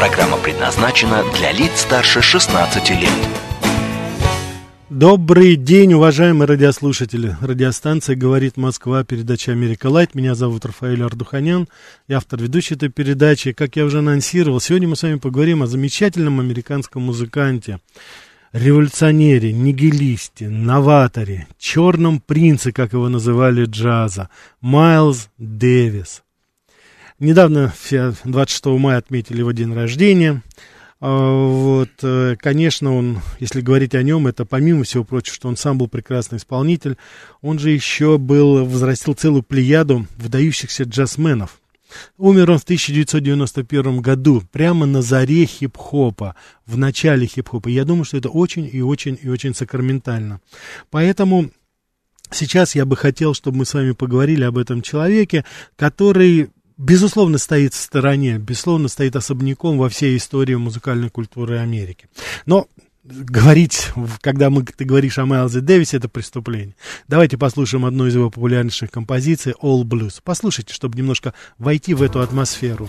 Программа предназначена для лиц старше 16 лет. Добрый день, уважаемые радиослушатели. Радиостанция «Говорит Москва», передача «Америка Лайт». Меня зовут Рафаэль Ардуханян, я автор ведущей этой передачи. Как я уже анонсировал, сегодня мы с вами поговорим о замечательном американском музыканте, революционере, нигилисте, новаторе, черном принце, как его называли джаза, Майлз Дэвис. Недавно, 26 мая, отметили его день рождения. А, вот, э, конечно, он, если говорить о нем, это помимо всего прочего, что он сам был прекрасный исполнитель, он же еще был, возрастил целую плеяду выдающихся джазменов. Умер он в 1991 году, прямо на заре хип-хопа, в начале хип-хопа. Я думаю, что это очень и очень и очень сакраментально. Поэтому сейчас я бы хотел, чтобы мы с вами поговорили об этом человеке, который безусловно, стоит в стороне, безусловно, стоит особняком во всей истории музыкальной культуры Америки. Но говорить, когда мы, ты говоришь о Майлзе Дэвисе, это преступление. Давайте послушаем одну из его популярнейших композиций «All Blues». Послушайте, чтобы немножко войти в эту атмосферу.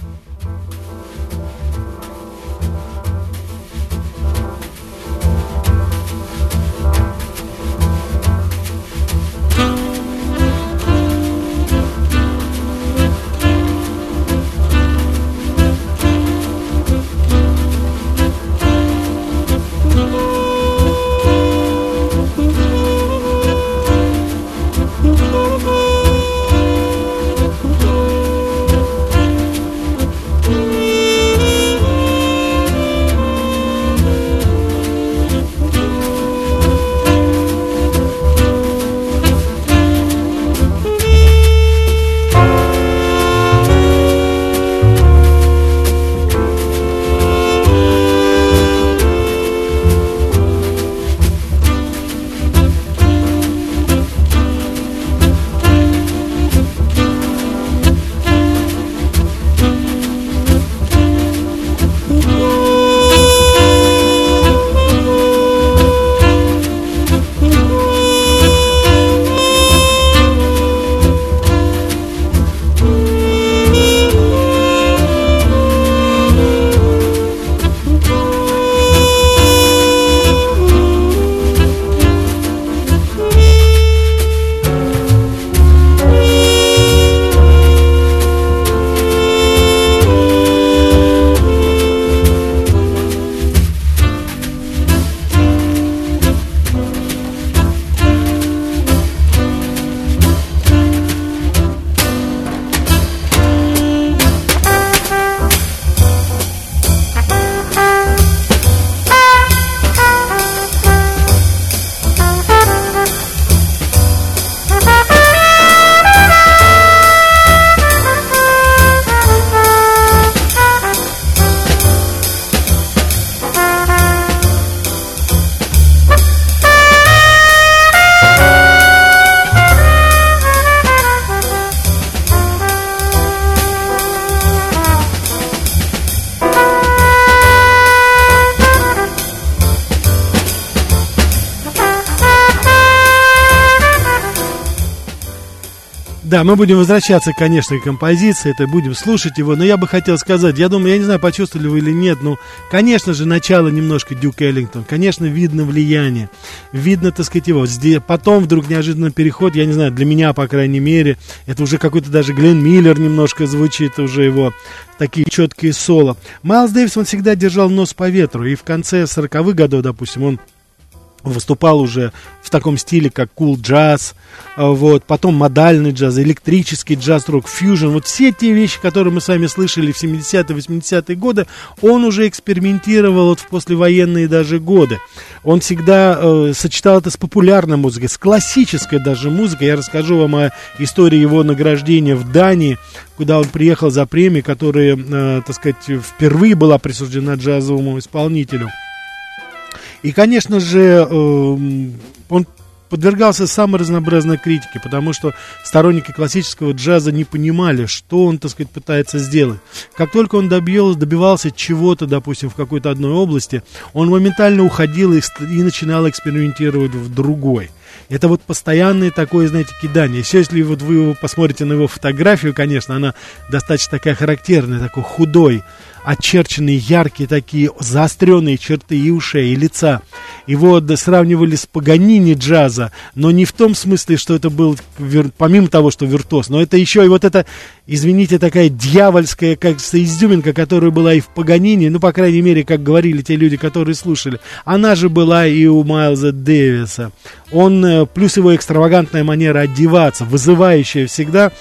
Мы будем возвращаться, конечно, к композиции, это будем слушать его, но я бы хотел сказать, я думаю, я не знаю, почувствовали вы или нет, но, конечно же, начало немножко Дюк Эллингтон, конечно, видно влияние, видно, так сказать, его, потом вдруг неожиданно переход, я не знаю, для меня, по крайней мере, это уже какой-то даже Глен Миллер немножко звучит, уже его такие четкие соло. Майлз Дэвис, он всегда держал нос по ветру, и в конце 40-х годов, допустим, он выступал уже в таком стиле, как cool джаз, вот, потом модальный джаз, электрический джаз, рок, фьюжн, вот все те вещи, которые мы с вами слышали в 70-е, 80-е годы, он уже экспериментировал вот в послевоенные даже годы. Он всегда э, сочетал это с популярной музыкой, с классической даже музыкой. Я расскажу вам о истории его награждения в Дании, куда он приехал за премией, которая, э, так сказать, впервые была присуждена джазовому исполнителю. И, конечно же, эм, он подвергался самой разнообразной критике, потому что сторонники классического джаза не понимали, что он, так сказать, пытается сделать. Как только он добил, добивался чего-то, допустим, в какой-то одной области, он моментально уходил и, и начинал экспериментировать в другой. Это вот постоянное такое, знаете, кидание. Если вот вы посмотрите на его фотографию, конечно, она достаточно такая характерная, такой худой, очерченные яркие такие заостренные черты и ушей, и лица. Его сравнивали с Паганини джаза, но не в том смысле, что это был, помимо того, что виртуоз, но это еще и вот это, извините, такая дьявольская, как изюминка, которая была и в Паганини, ну, по крайней мере, как говорили те люди, которые слушали. Она же была и у Майлза Дэвиса. Он, э, плюс его экстравагантная манера одеваться, вызывающая всегда,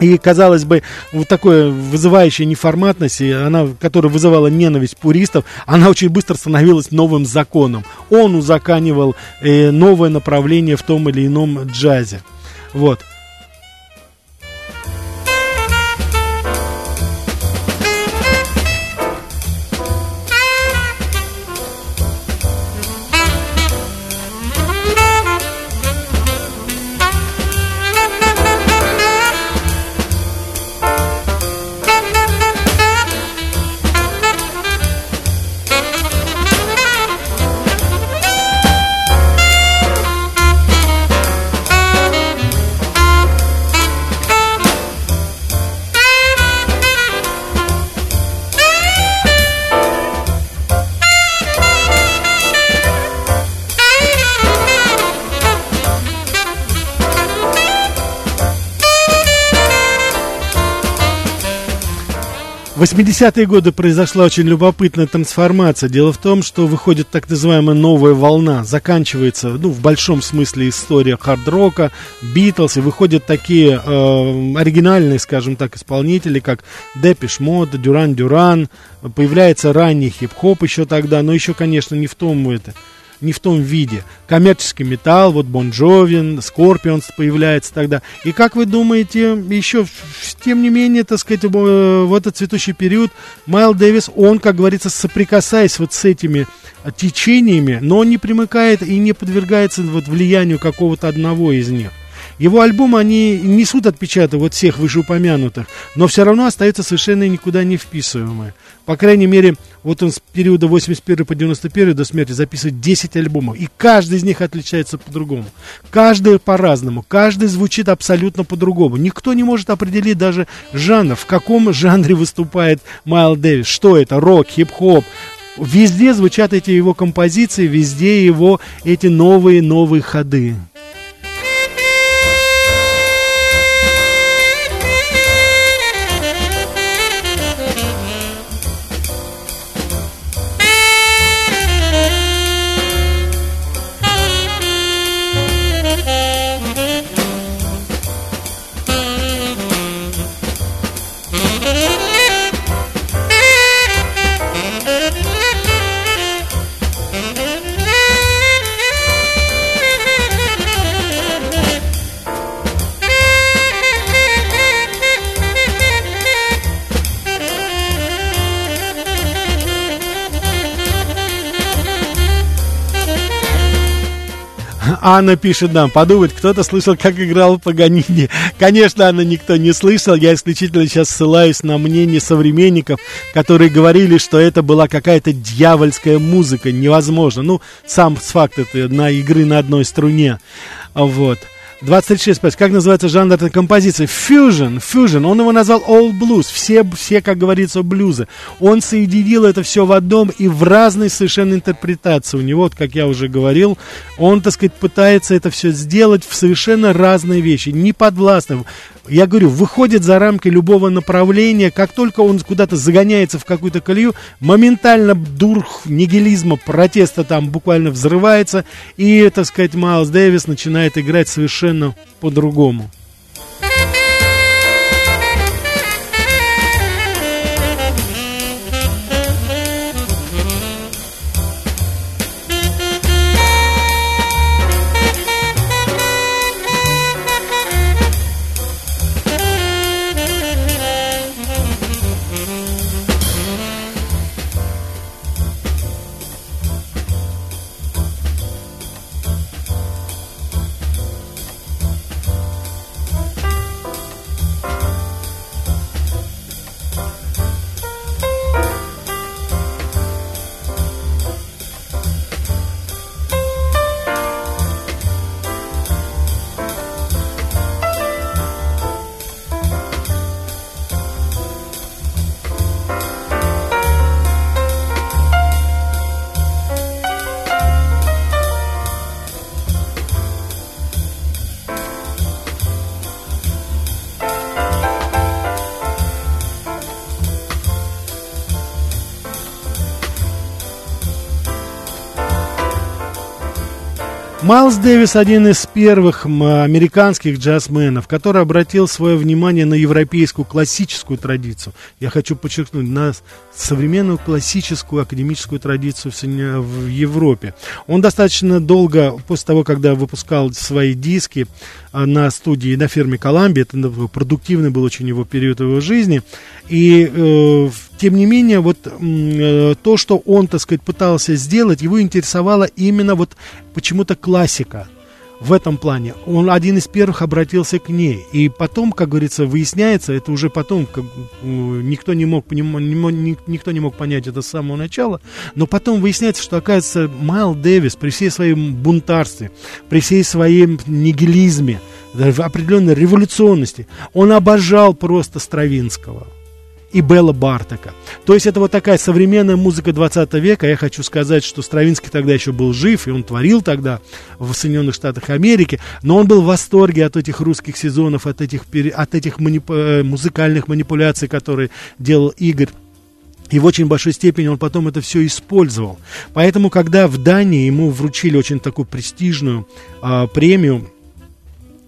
и, казалось бы, вот такое вызывающая неформатность, она, которая вызывала ненависть пуристов, она очень быстро становилась новым законом. Он узаканивал э, новое направление в том или ином джазе. Вот. 80-е годы произошла очень любопытная трансформация. Дело в том, что выходит так называемая новая волна. Заканчивается, ну, в большом смысле история хард-рока, Битлз, и выходят такие э, оригинальные, скажем так, исполнители, как Depeche Mode, Duran Duran. Появляется ранний хип-хоп еще тогда, но еще, конечно, не в том это не в том виде. Коммерческий металл, вот Bon Jovi, Scorpions появляется тогда. И как вы думаете, еще, тем не менее, так сказать, в этот цветущий период Майл Дэвис, он, как говорится, соприкасаясь вот с этими течениями, но он не примыкает и не подвергается вот влиянию какого-то одного из них. Его альбомы, они несут отпечаток вот всех вышеупомянутых, но все равно остаются совершенно никуда не вписываемые. По крайней мере, вот он с периода 81 по 91 до смерти записывает 10 альбомов, и каждый из них отличается по-другому. Каждый по-разному, каждый звучит абсолютно по-другому. Никто не может определить даже жанр, в каком жанре выступает Майл Дэвис, что это, рок, хип-хоп, Везде звучат эти его композиции, везде его эти новые-новые ходы. Анна пишет нам, подумать, кто-то слышал, как играл Паганини. Конечно, Анна никто не слышал. Я исключительно сейчас ссылаюсь на мнение современников, которые говорили, что это была какая-то дьявольская музыка. Невозможно. Ну, сам факт это на игры на одной струне. Вот. 26, как называется жанр этой композиции? Fusion, fusion. Он его назвал All Blues. Все, все, как говорится, блюзы. Он соединил это все в одном и в разной совершенно интерпретации. У него, вот, как я уже говорил, он, так сказать, пытается это все сделать в совершенно разные вещи, не подвластным я говорю, выходит за рамки любого направления, как только он куда-то загоняется в какую-то колею, моментально дурх нигилизма, протеста там буквально взрывается, и, так сказать, Майлз Дэвис начинает играть совершенно по-другому. Майлз Дэвис один из первых американских джазменов, который обратил свое внимание на европейскую классическую традицию. Я хочу подчеркнуть, на современную классическую академическую традицию в Европе. Он достаточно долго, после того, когда выпускал свои диски на студии, на фирме Columbia, это продуктивный был очень его период его жизни, и э, тем не менее, вот э, то, что он, так сказать, пытался сделать, его интересовала именно вот почему-то классика в этом плане. Он один из первых обратился к ней. И потом, как говорится, выясняется, это уже потом, как, никто, не мог, не, не, никто не мок понять это с самого начала, но потом выясняется, что, оказывается, Майл Дэвис при всей своем бунтарстве, при всей своем нигилизме, определенной революционности, он обожал просто Стравинского и Белла Бартака. То есть это вот такая современная музыка 20 века. Я хочу сказать, что Стравинский тогда еще был жив, и он творил тогда в Соединенных Штатах Америки, но он был в восторге от этих русских сезонов, от этих, от этих манипу, э, музыкальных манипуляций, которые делал Игорь. И в очень большой степени он потом это все использовал. Поэтому, когда в Дании ему вручили очень такую престижную э, премию,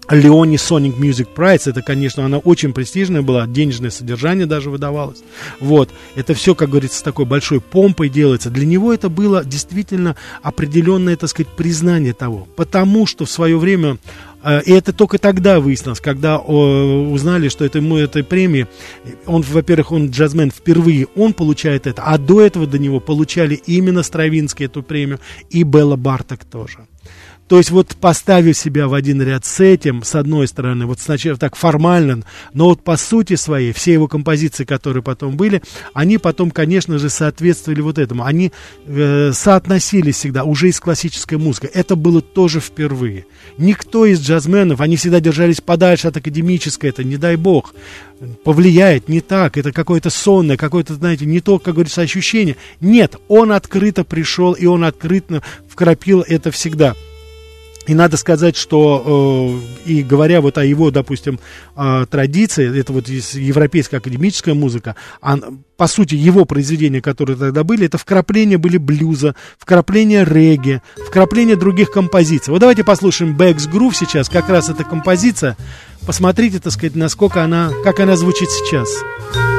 Леони Sonic Music Prize, это, конечно, она очень престижная была, денежное содержание даже выдавалось. Вот, это все, как говорится, с такой большой помпой делается. Для него это было действительно определенное, так сказать, признание того. Потому что в свое время э, и это только тогда выяснилось, когда узнали, что это ему этой премии, он, во-первых, он джазмен впервые, он получает это, а до этого до него получали именно Стравинский эту премию и Белла Барток тоже. То есть вот поставив себя в один ряд с этим, с одной стороны, вот сначала так формально, но вот по сути своей, все его композиции, которые потом были, они потом, конечно же, соответствовали вот этому. Они э, соотносились всегда уже из классической музыки. Это было тоже впервые. Никто из джазменов, они всегда держались подальше от академической, это не дай бог повлияет не так, это какое-то сонное, какое-то, знаете, не то, как говорится, ощущение. Нет, он открыто пришел, и он открыто вкрапил это всегда. И надо сказать, что э, и говоря вот о его, допустим, э, традиции, это вот европейская академическая музыка, а, по сути его произведения, которые тогда были, это вкрапления были блюза, вкрапления регги, вкрапления других композиций. Вот давайте послушаем Бэкс Groove сейчас, как раз эта композиция. Посмотрите, так сказать, насколько она, как она звучит сейчас. Рафаэль,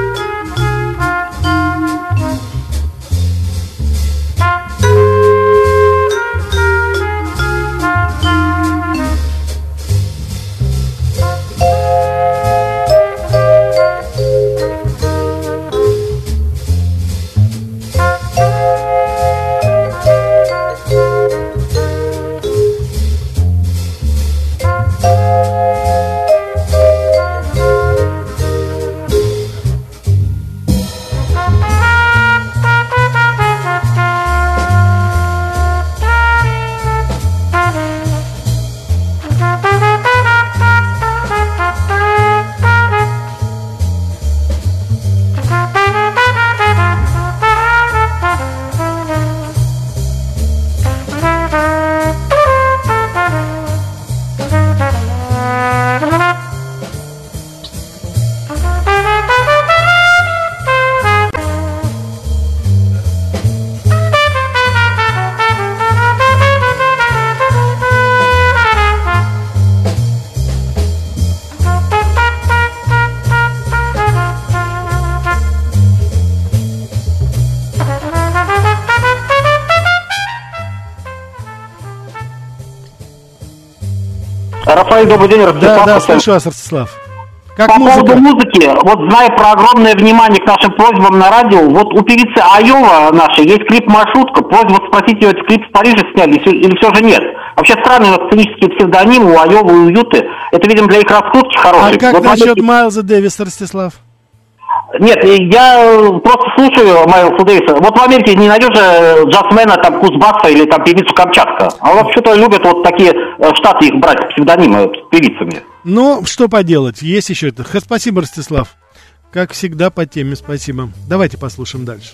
добрый день, Ростислав. Да, да, слышу вас, Ростислав. Как По музыка? поводу музыки, вот зная про огромное внимание к нашим просьбам на радио, вот у певицы Айова нашей есть клип «Маршрутка», просьба спросить ее, этот клип в Париже сняли или все же нет? Вообще странные сценические псевдонимы у Айовы и Уюты, это, видимо, для их раскрутки хорошие. А как вот насчет. Майлза Дэвиса, Ростислав? Нет, я просто слушаю Майлса Дэвиса. Вот в Америке не найдешь же джазмена, там, Кузбасса или там певицу Камчатка. А у что-то любят вот такие э, штаты их брать псевдонимы певицами. Ну, что поделать, есть еще это. Спасибо, Ростислав. Как всегда по теме, спасибо. Давайте послушаем дальше.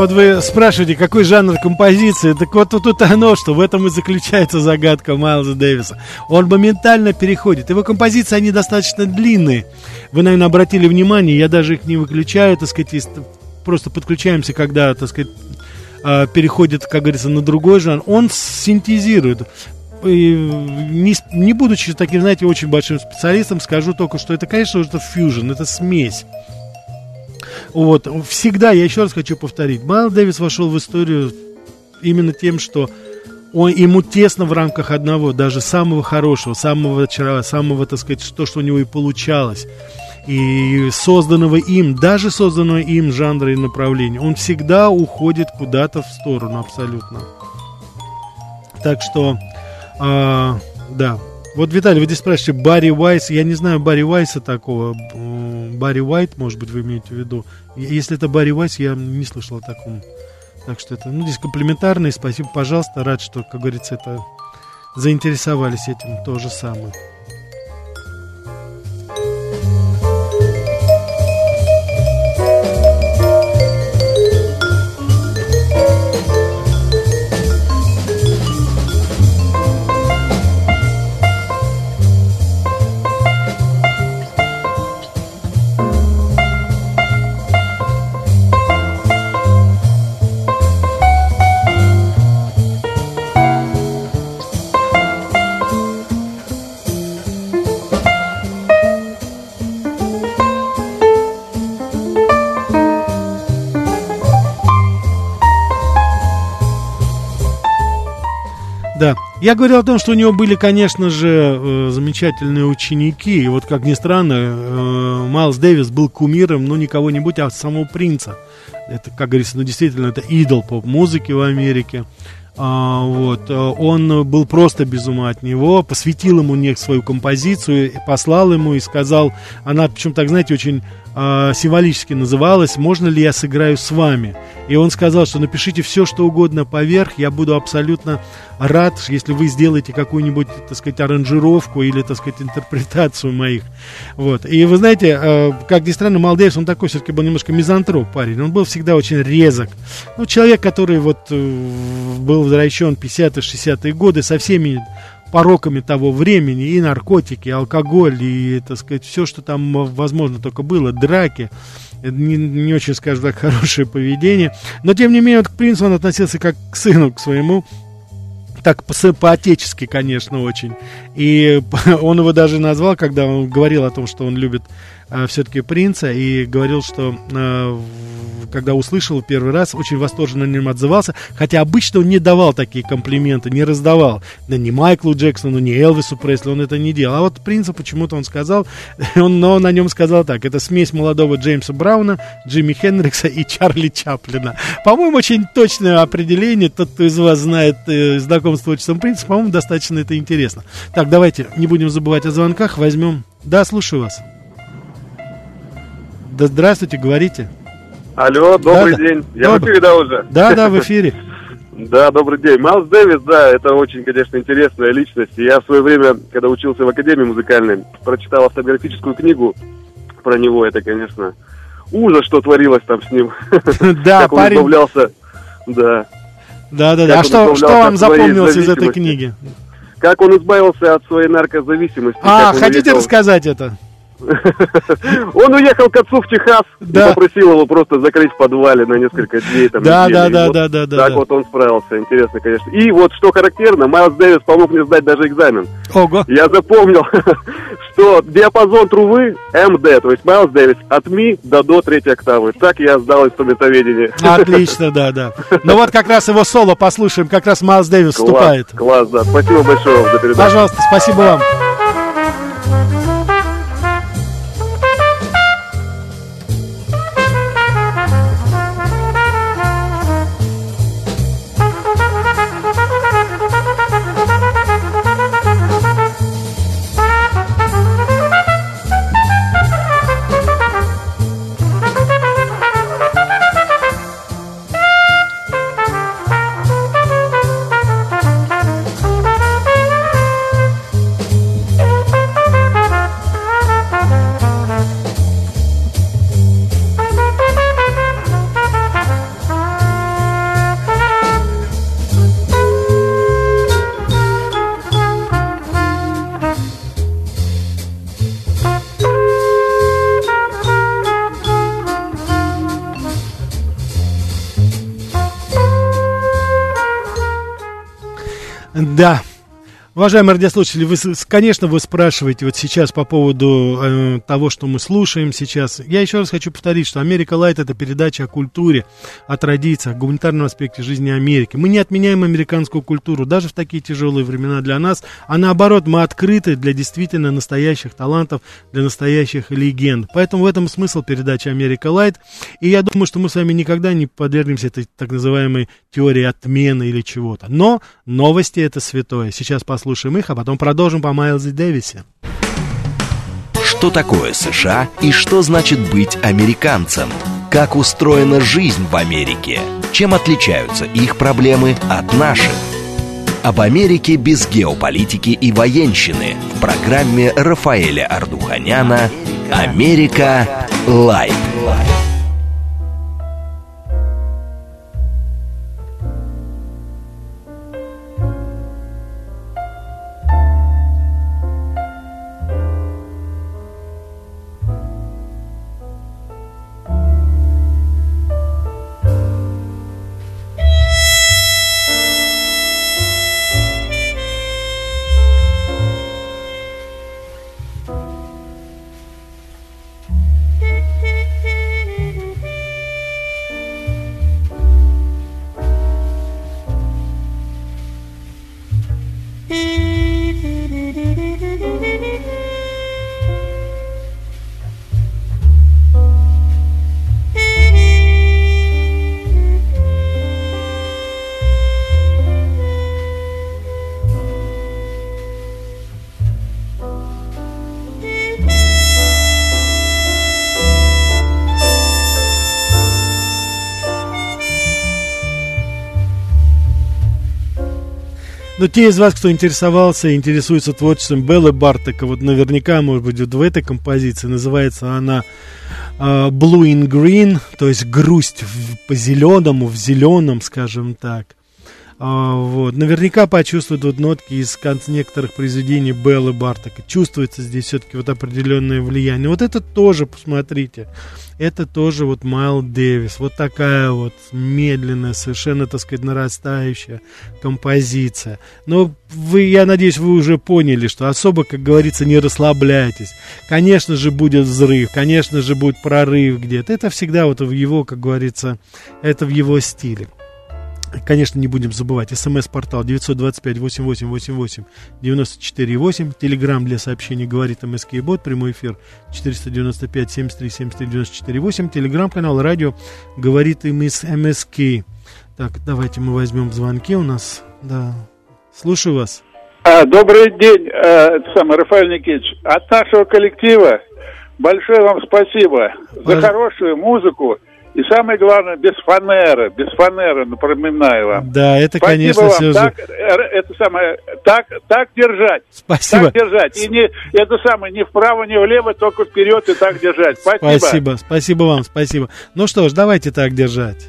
Вот вы спрашиваете, какой жанр композиции. Так вот тут оно, что в этом и заключается загадка Майлза Дэвиса. Он моментально переходит. Его композиции, они достаточно длинные. Вы, наверное, обратили внимание, я даже их не выключаю, так сказать, просто подключаемся, когда, так сказать, а, переходит, как говорится, на другой жанр. Он синтезирует. И не, не будучи таким, знаете, очень большим специалистом, скажу только, что это, конечно, это фьюжн, это смесь. Вот, всегда, я еще раз хочу повторить, Майл Дэвис вошел в историю именно тем, что он, ему тесно в рамках одного, даже самого хорошего, самого, самого, так сказать, то, что у него и получалось, и созданного им, даже созданного им жанра и направления, он всегда уходит куда-то в сторону абсолютно. Так что, а, да, вот, Виталий, вы здесь спрашиваете, Барри Уайс, я не знаю Барри Уайса такого, Барри Уайт, может быть, вы имеете в виду. Если это Барри Уайс, я не слышал о таком. Так что это, ну, здесь комплиментарный, спасибо, пожалуйста, рад, что, как говорится, это заинтересовались этим то же самое. Я говорил о том, что у него были, конечно же, э, замечательные ученики. И вот, как ни странно, э, Майлз Дэвис был кумиром, ну, не кого-нибудь, а самого принца. Это, как говорится, ну, действительно, это идол поп-музыки в Америке. А, вот, э, он был просто без ума от него, посвятил ему не свою композицию, послал ему и сказал, она, причем так, знаете, очень э, символически называлась «Можно ли я сыграю с вами?» И он сказал, что напишите все, что угодно поверх, я буду абсолютно рад, если вы сделаете какую-нибудь, так сказать, аранжировку или, так сказать, интерпретацию моих. Вот. И вы знаете, э, как ни странно, Малдеевс, он такой все-таки был немножко мизантроп парень, он был всегда очень резок. Ну, человек, который вот э, был возвращен 50-е, 60-е годы со всеми пороками того времени, и наркотики, и алкоголь, и, так сказать, все, что там возможно только было, драки, не, не очень, скажем так, хорошее поведение. Но, тем не менее, вот к принцу он относился как к сыну, к своему, так по-отечески, конечно, очень. И он его даже назвал, когда он говорил о том, что он любит э, все-таки принца, и говорил, что э, когда услышал первый раз, очень восторженно на нем отзывался, хотя обычно он не давал такие комплименты, не раздавал. Да ни Майклу Джексону, ни Элвису Пресли он это не делал. А вот принца почему-то он сказал, он, но на нем сказал так, это смесь молодого Джеймса Брауна, Джимми Хендрикса и Чарли Чаплина. По-моему, очень точное определение, тот, кто из вас знает э, знаком с творчеством принца, по-моему, достаточно это интересно. Так, давайте не будем забывать о звонках, возьмем... Да, слушаю вас. Да здравствуйте, говорите. Алло, добрый да, день. Я Добр... в эфире, да, уже? Да, да, в эфире. Да, добрый день. Майлз Дэвис, да, это очень, конечно, интересная личность. Я в свое время, когда учился в Академии музыкальной, прочитал автобиографическую книгу про него. Это, конечно, ужас, что творилось там с ним. Да, как он избавлялся. Да. Да, да, да. А что, что вам запомнилось из этой книги? Как он избавился от своей наркозависимости. А, хотите рассказать это? Он уехал к отцу в Техас да. и попросил его просто закрыть в подвале на несколько дней. Там, да, да, да, вот да, да, да. Так да. вот он справился, интересно, конечно. И вот что характерно, Майлз Дэвис помог мне сдать даже экзамен. Ого. Я запомнил, что диапазон трубы МД, то есть Майлз Дэвис, от ми до до третьей октавы. Так я сдал инструментоведение. Отлично, да, да. Ну вот как раз его соло послушаем, как раз Майлз Дэвис вступает. Класс, да. Спасибо большое вам за передачу. Пожалуйста, спасибо вам. Уважаемые радиослушатели, вы, конечно, вы спрашиваете вот сейчас по поводу э, того, что мы слушаем сейчас. Я еще раз хочу повторить, что «Америка Light» — это передача о культуре, о традициях, о гуманитарном аспекте жизни Америки. Мы не отменяем американскую культуру, даже в такие тяжелые времена для нас, а наоборот, мы открыты для действительно настоящих талантов, для настоящих легенд. Поэтому в этом смысл передачи «Америка Light». И я думаю, что мы с вами никогда не подвергнемся этой так называемой теории отмены или чего-то. Но новости — это святое. Сейчас послушаем послушаем их, а потом продолжим по Майлзе Дэвисе. Что такое США и что значит быть американцем? Как устроена жизнь в Америке? Чем отличаются их проблемы от наших? Об Америке без геополитики и военщины в программе Рафаэля Ардуханяна «Америка. Лайт». Но те из вас, кто интересовался и интересуется творчеством Беллы Бартека, вот наверняка, может быть, вот в этой композиции называется она uh, Blue in Green, то есть грусть в, по зеленому, в зеленом, скажем так. А, вот. Наверняка почувствуют вот нотки из некоторых произведений Беллы Бартака. Чувствуется здесь все-таки вот определенное влияние. Вот это тоже, посмотрите, это тоже вот Майл Дэвис. Вот такая вот медленная, совершенно, так сказать, нарастающая композиция. Но вы, я надеюсь, вы уже поняли, что особо, как говорится, не расслабляйтесь. Конечно же, будет взрыв, конечно же, будет прорыв где-то. Это всегда вот в его, как говорится, это в его стиле. Конечно, не будем забывать. СМС-портал 925-8888-94-8. Телеграмм для сообщений говорит МСК Бот. Прямой эфир 495-73-73-94-8. Телеграмм-канал радио говорит МСК. Так, давайте мы возьмем звонки у нас. Да. Слушаю вас. А, добрый день, а, самый Рафаэль Никитич. От нашего коллектива большое вам спасибо за хорошую музыку и самое главное, без фанеры, без фанеры, напоминаю вам. Да, это, Спасибо конечно, вам. все так, же... это самое, так, так держать. Спасибо. Так держать. И не, это самое, ни вправо, ни влево, только вперед и так держать. Спасибо. Спасибо, спасибо вам, спасибо. Ну что ж, давайте так держать.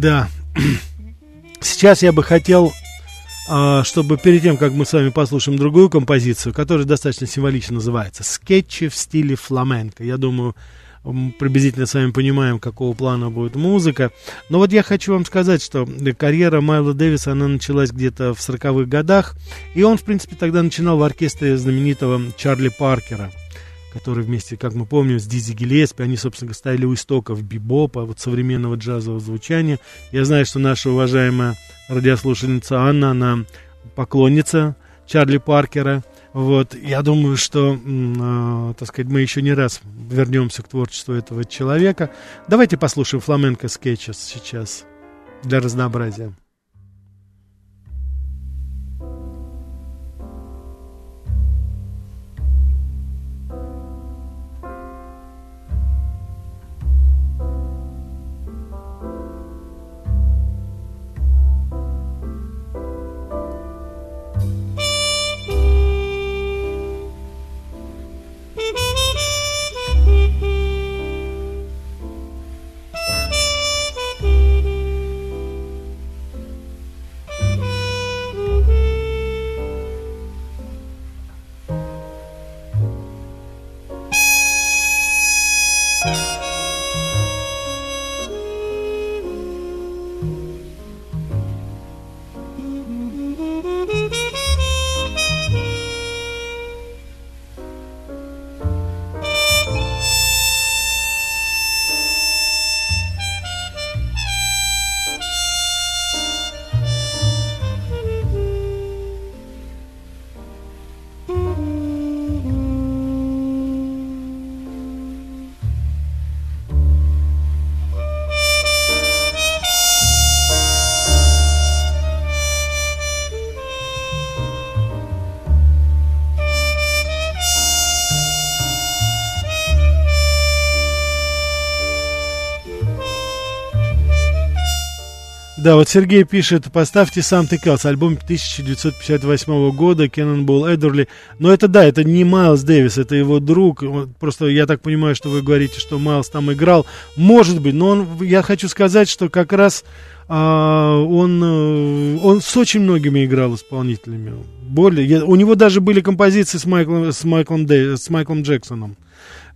Да. Сейчас я бы хотел, а, чтобы перед тем, как мы с вами послушаем другую композицию, которая достаточно символично называется «Скетчи в стиле фламенко». Я думаю, приблизительно с вами понимаем, какого плана будет музыка. Но вот я хочу вам сказать, что карьера Майла Дэвиса, она началась где-то в 40-х годах, и он, в принципе, тогда начинал в оркестре знаменитого Чарли Паркера – который вместе, как мы помним, с Дизи Гиллеспи, они, собственно, стояли у истоков бибопа, вот современного джазового звучания. Я знаю, что наша уважаемая радиослушательница Анна, она поклонница Чарли Паркера. Вот, я думаю, что, э, так сказать, мы еще не раз вернемся к творчеству этого человека. Давайте послушаем фламенко скетчес сейчас для разнообразия. Да, вот Сергей пишет, поставьте сам Else, альбом 1958 года, Cannonball Эдерли. Но это да, это не Майлз Дэвис, это его друг. Просто я так понимаю, что вы говорите, что Майлз там играл. Может быть, но он, я хочу сказать, что как раз а, он, э, он с очень многими играл исполнителями. Более, у него даже были композиции с Майклом, с Майклом, Дэй, с Майклом Джексоном.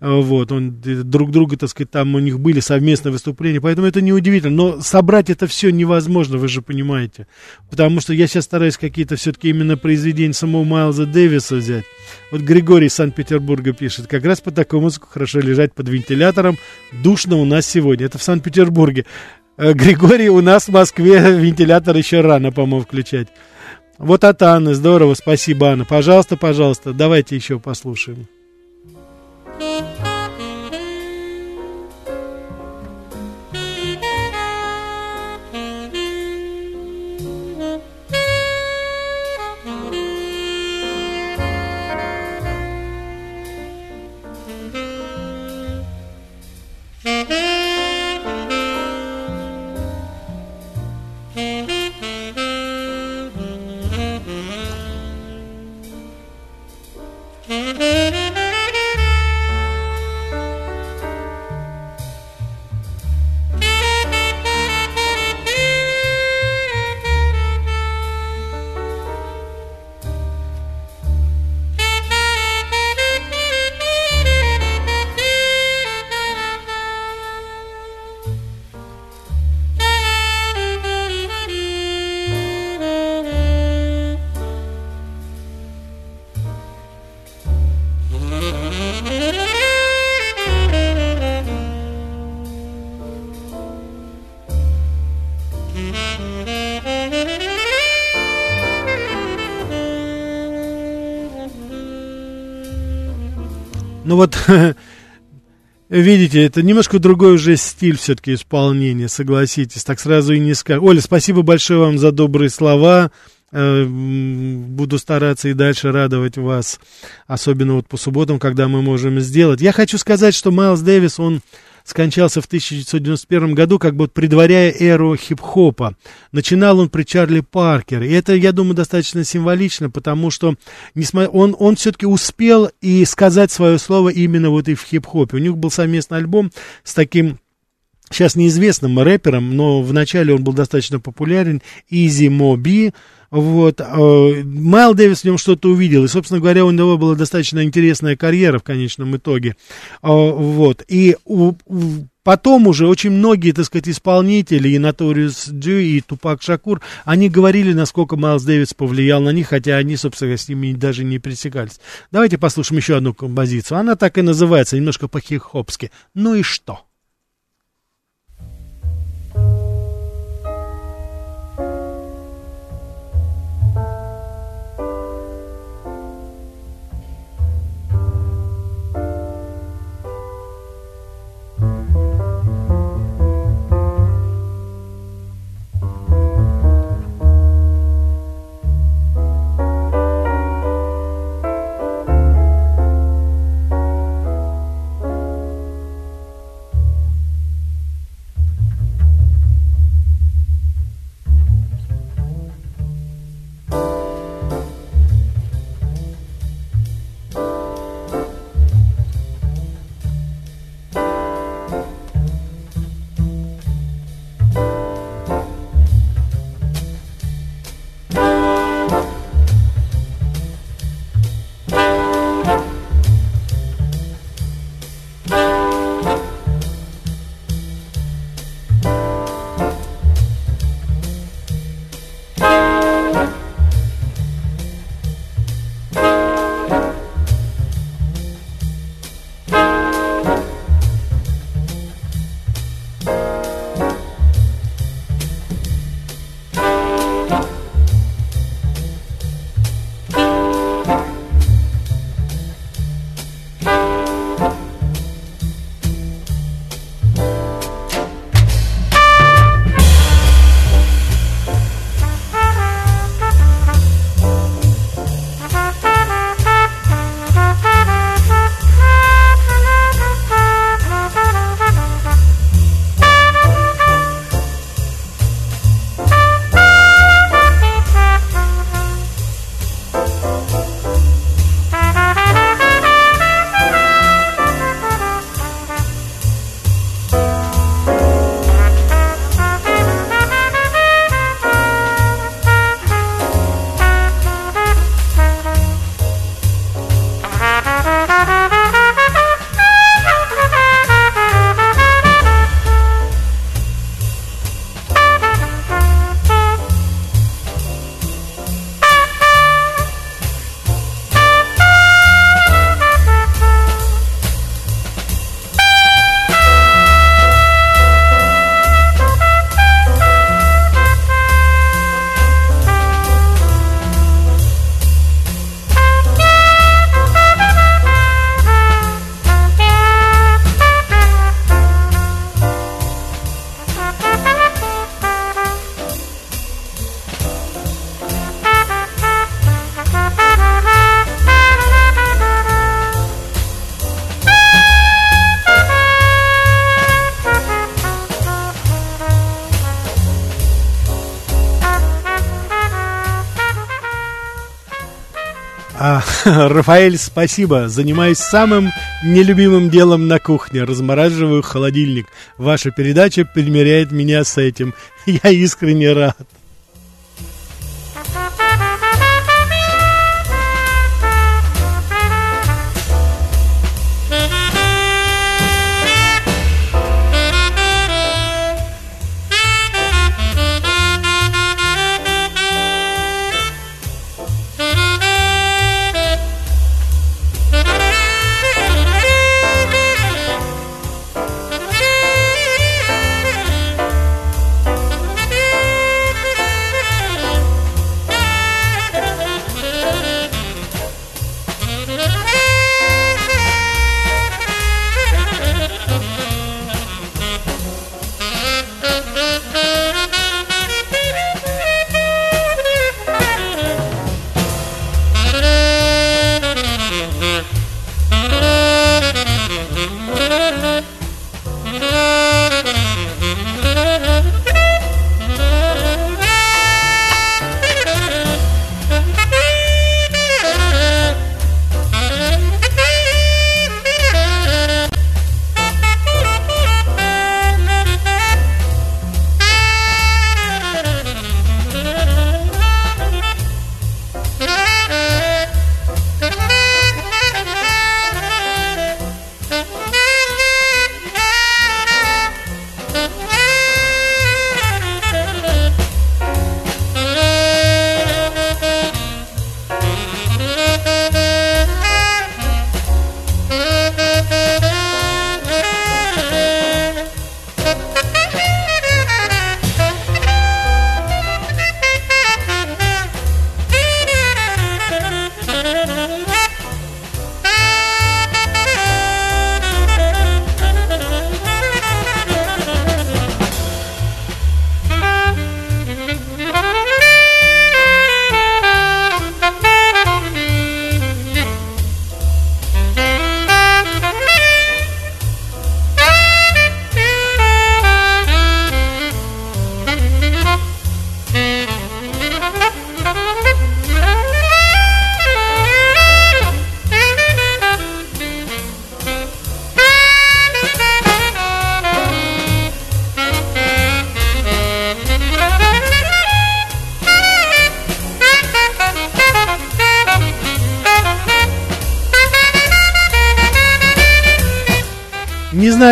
Э, вот, он, друг друга, так сказать, там у них были совместные выступления, поэтому это неудивительно, но собрать это все невозможно, вы же понимаете, потому что я сейчас стараюсь какие-то все-таки именно произведения самого Майлза Дэвиса взять. Вот Григорий из Санкт-Петербурга пишет, как раз под такую музыку хорошо лежать под вентилятором, душно у нас сегодня, это в Санкт-Петербурге. Э, Григорий, у нас в Москве вентилятор еще рано, по-моему, включать. Вот от Анны, здорово, спасибо, Анна. Пожалуйста, пожалуйста, давайте еще послушаем. Вот, видите, это немножко другой уже стиль все-таки исполнения, согласитесь, так сразу и не скажешь. Оля, спасибо большое вам за добрые слова. Э, буду стараться и дальше радовать вас, особенно вот по субботам, когда мы можем сделать. Я хочу сказать, что Майлз Дэвис, он скончался в 1991 году, как бы предваряя эру хип-хопа. Начинал он при Чарли Паркер. И это, я думаю, достаточно символично, потому что несмотря, он, он все-таки успел и сказать свое слово именно вот и в хип-хопе. У них был совместный альбом с таким сейчас неизвестным рэпером, но вначале он был достаточно популярен, Изи Моби, вот, э, Майл Дэвис в нем что-то увидел, и, собственно говоря, у него была достаточно интересная карьера в конечном итоге, э, вот, и потом уже очень многие, так сказать, исполнители, и Наториус Джи, и Тупак Шакур, они говорили, насколько Майлз Дэвис повлиял на них, хотя они, собственно, с ними даже не пересекались. Давайте послушаем еще одну композицию, она так и называется, немножко по-хип-хопски, «Ну и что?» Рафаэль, спасибо. Занимаюсь самым нелюбимым делом на кухне. Размораживаю холодильник. Ваша передача примеряет меня с этим. Я искренне рад.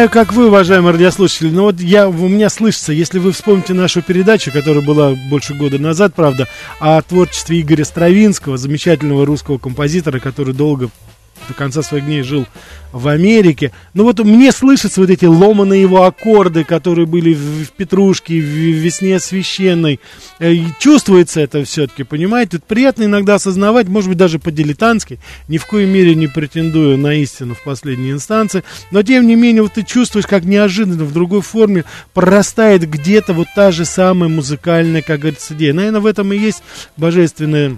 Знаю, как вы, уважаемые радиослушатели, но вот я, у меня слышится, если вы вспомните нашу передачу, которая была больше года назад, правда, о творчестве Игоря Стравинского, замечательного русского композитора, который долго до конца своих дней жил в Америке. Ну вот мне слышатся вот эти ломаные его аккорды, которые были в, в Петрушке, в, Весне Священной. Э, и чувствуется это все-таки, понимаете? Вот приятно иногда осознавать, может быть, даже по-дилетантски, ни в коей мере не претендую на истину в последней инстанции, но тем не менее вот ты чувствуешь, как неожиданно в другой форме прорастает где-то вот та же самая музыкальная, как говорится, идея. Наверное, в этом и есть божественная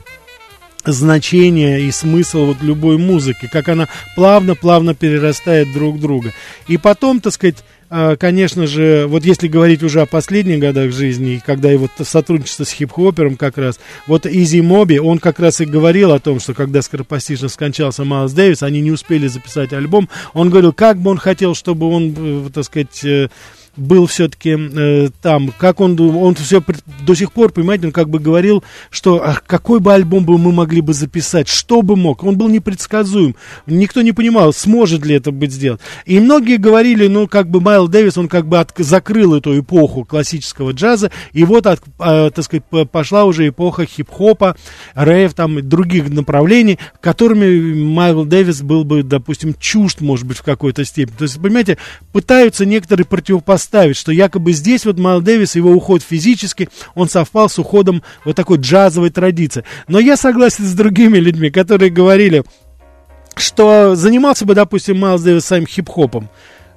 значение и смысл вот любой музыки, как она плавно-плавно перерастает друг друга. И потом, так сказать, а, конечно же, вот если говорить уже о последних годах жизни, когда его сотрудничество с хип-хопером как раз, вот Изи Моби, он как раз и говорил о том, что когда скоропостижно скончался Майлз Дэвис, они не успели записать альбом, он говорил, как бы он хотел, чтобы он, э, так сказать, э, был все-таки э, там, как он, он все до сих пор, понимаете, он как бы говорил, что а какой бы альбом бы мы могли бы записать, что бы мог, он был непредсказуем, никто не понимал, сможет ли это быть сделать. И многие говорили, ну, как бы Майл Дэвис, он как бы от, закрыл эту эпоху классического джаза, и вот, от, э, так сказать, пошла уже эпоха хип-хопа, рэйв, там, других направлений, которыми Майлз Дэвис был бы, допустим, чужд, может быть, в какой-то степени. То есть, понимаете, пытаются некоторые противопоставить представить, что якобы здесь вот Майлз Дэвис, его уход физически, он совпал с уходом вот такой джазовой традиции. Но я согласен с другими людьми, которые говорили, что занимался бы, допустим, Майлз Дэвис своим хип-хопом.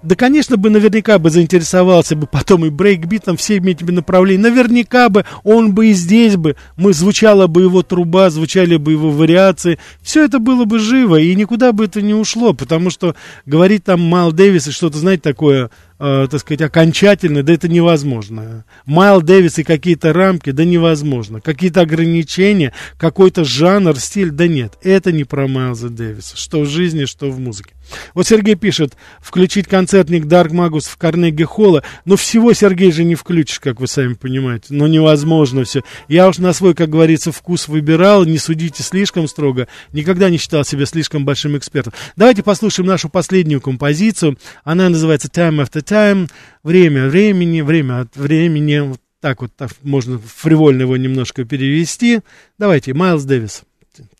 Да, конечно, бы наверняка бы заинтересовался бы потом и брейкбитом, всеми этими направлениями. Наверняка бы он бы и здесь бы, мы звучала бы его труба, звучали бы его вариации. Все это было бы живо, и никуда бы это не ушло, потому что говорить там Майл Дэвис и что-то, знаете, такое э, так сказать, окончательно, да это невозможно. Майл Дэвис и какие-то рамки, да невозможно. Какие-то ограничения, какой-то жанр, стиль, да нет. Это не про Майлза Дэвиса, что в жизни, что в музыке. Вот Сергей пишет, включить концертник Dark Magus в Карнеги Холла. Но всего, Сергей, же не включишь, как вы сами понимаете. Но невозможно все. Я уж на свой, как говорится, вкус выбирал. Не судите слишком строго. Никогда не считал себя слишком большим экспертом. Давайте послушаем нашу последнюю композицию. Она называется Time After time, время времени, время от времени, вот так вот так можно фривольно его немножко перевести. Давайте, Майлз Дэвис,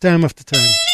time after time.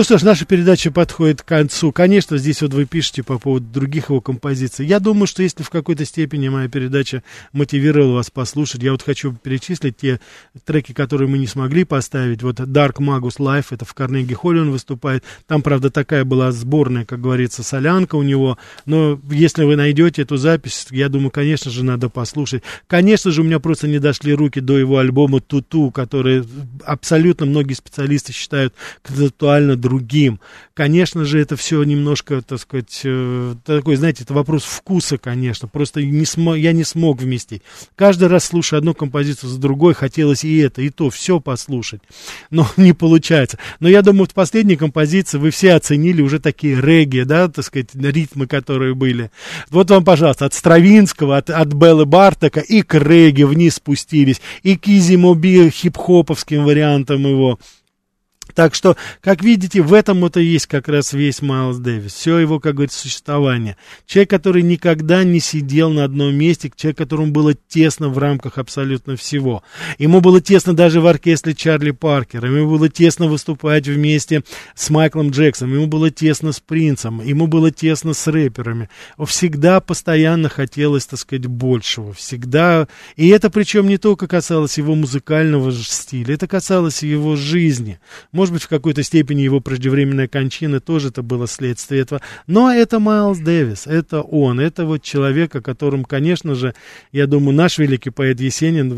Ну что ж, наша передача подходит к концу. Конечно, здесь вот вы пишете по поводу других его композиций. Я думаю, что если в какой-то степени моя передача мотивировала вас послушать, я вот хочу перечислить те треки, которые мы не смогли поставить. Вот Dark Magus Life, это в Карнеги Холле он выступает. Там, правда, такая была сборная, как говорится, солянка у него. Но если вы найдете эту запись, я думаю, конечно же, надо послушать. Конечно же, у меня просто не дошли руки до его альбома «Туту», который абсолютно многие специалисты считают концептуально другим. Конечно же, это все немножко, так сказать, э, такой, знаете, это вопрос вкуса, конечно. Просто не смо, я не смог вместить. Каждый раз, слушая одну композицию за другой, хотелось и это, и то, все послушать. Но не получается. Но я думаю, в последней композиции вы все оценили уже такие регги, да, так сказать, ритмы, которые были. Вот вам, пожалуйста, от Стравинского, от, от Беллы Бартака и к регги вниз спустились, и к Изи Моби хип-хоповским вариантам его. Так что, как видите, в этом это и есть как раз весь Майлз Дэвис. Все его, как говорится, существование. Человек, который никогда не сидел на одном месте, человек, которому было тесно в рамках абсолютно всего. Ему было тесно даже в оркестре Чарли Паркера, ему было тесно выступать вместе с Майклом Джексоном, ему было тесно с Принцем, ему было тесно с рэперами. Всегда постоянно хотелось, так сказать, большего. Всегда. И это причем не только касалось его музыкального стиля, это касалось его жизни. Может быть, в какой-то степени его преждевременная кончина тоже это было следствие этого. Но это Майлз Дэвис, это он, это вот человек, о котором, конечно же, я думаю, наш великий поэт Есенин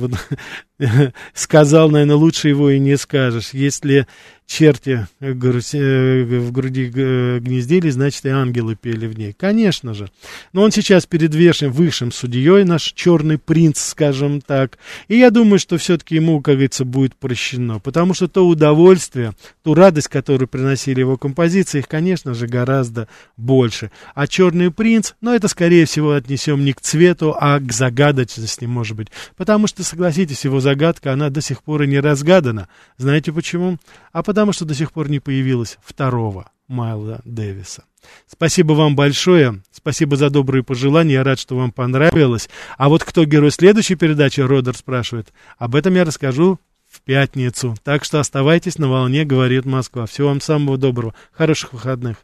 сказал, наверное, лучше его и не скажешь. Если черти э, в груди гнездили, значит, и ангелы пели в ней. Конечно же. Но он сейчас перед высшим, высшим судьей, наш черный принц, скажем так. И я думаю, что все-таки ему, как говорится, будет прощено. Потому что то удовольствие, ту радость, которую приносили его композиции, их, конечно же, гораздо больше. А черный принц, ну, это, скорее всего, отнесем не к цвету, а к загадочности, может быть. Потому что, согласитесь, его загадка, она до сих пор и не разгадана. Знаете почему? А потому что до сих пор не появилось второго Майла Дэвиса. Спасибо вам большое. Спасибо за добрые пожелания. Я рад, что вам понравилось. А вот кто герой следующей передачи, Родер спрашивает, об этом я расскажу в пятницу. Так что оставайтесь на волне, говорит Москва. Всего вам самого доброго. Хороших выходных.